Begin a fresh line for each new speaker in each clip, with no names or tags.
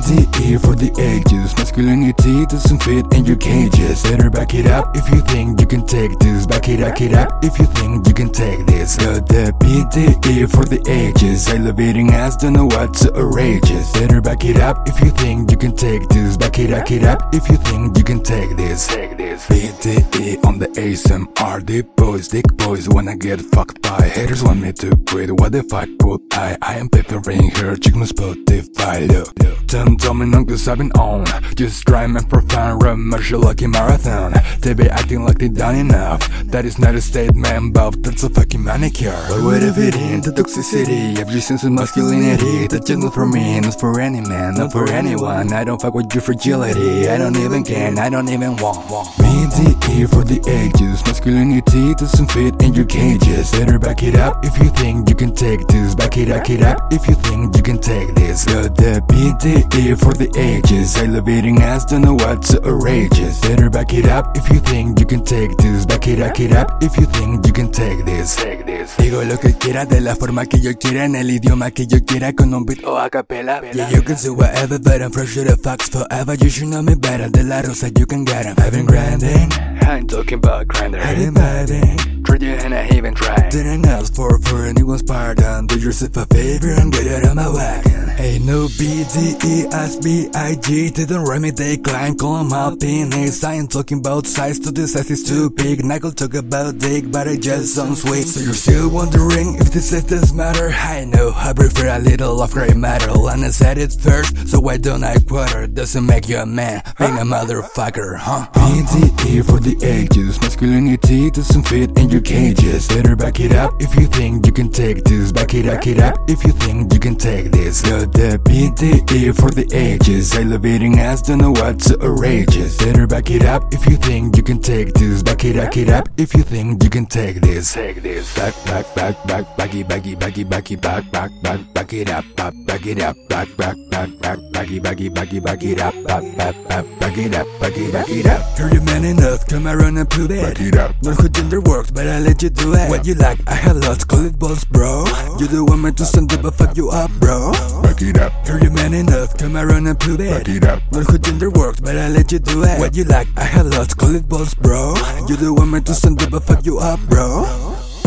BDE for the ages Masculinity doesn't fit in your cages. Better back it up if you think you can take this. Back it, back it up if you think you can take this. Got the BDE for the ages. Elevating ass, don't know what's outrageous Better back it up if you think you can take this. Back it, back it up if you think you can take this. Take this. BDE on the ASMR Deep boys, dick boys wanna get fucked by Haters. Want me to quit, what the fuck would I? I am preparing her, check my Spotify Look, Tell me none cause I've been on. Just grime and profound Rush lucky marathon. They be acting like they done enough. That is not a statement but that's a fucking manicure. I would it fit the toxicity? Every sense of masculinity? The jungle for me, not for any man, not for anyone. I don't fuck with your fragility. I don't even care. I don't even want. Me and DE for the ages. Masculinity doesn't fit in your cages. Better back it up if you think you can take this. Back it up, it up if you think you can take this. Got the BDE for the ages. Elevating ass, don't know what's outrageous. Better back it up if you think you can take this. Back it, back it up if you think you can take this. Take this Digo lo que quiera de la forma que yo quiera En el idioma que yo quiera con un beat o a capela. Yeah, you can say whatever but I'm fresh to the facts forever. You should know me better De la rosa you can get 'em. I've been grinding. I ain't talking about grinder I've been biting you and I even tried. Didn't ask for for anyone's pardon. Do yourself a favor and get out of my wagon Ain't no BDE as BIG Didn't write me they climb call out penis I ain't talking about size to this size is too big. Nigel talk about dick but it just sounds sweet. So you're still wondering if this does matter? I know I prefer a little of gray metal. And I said it first so why don't I quarter Doesn't make you a man being a motherfucker huh? BDE for the ages Masculinity doesn't fit in your cages. Better back it up if you think you can take this. Back it, back it up if you think you can take this the BDE for the ages. Elevating ass, don't know what's outrageous. Better back it up if you think you can take this. Back it, back it up if you think you can take this. Take this. Back, back, back, back, backy, backy, backy, backy, back, back, back, back it up, back, back it up, back, back, back, back, backy, backy, backy, back it up, back, back, back, back it up, back it, back it up. Heard you man enough, come around and prove it. Back it up. Not who gender works, but I let you do it. What you like, I had lots, call it balls, bro. You the one man to stand up, but fuck you up, bro
Back it up,
Heard you man enough, come around and prove it.
Back it up,
Not who gender works, but I let you do it. What you like, I had lots, call it balls, bro. You the one man to stand up, but fuck you up, bro.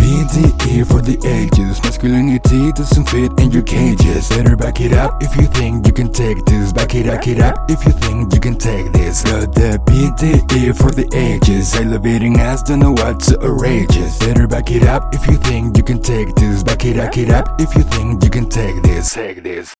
BDE for the ages. Masculinity doesn't fit in your cages. Better back it up if you think you can take this. Back it, back it up if you think you can take this. Got the BDE for the ages. Elevating ass, don't know what's outrageous Better back it up if you think you can take this. Back it, back it up if you think you can take this. Take this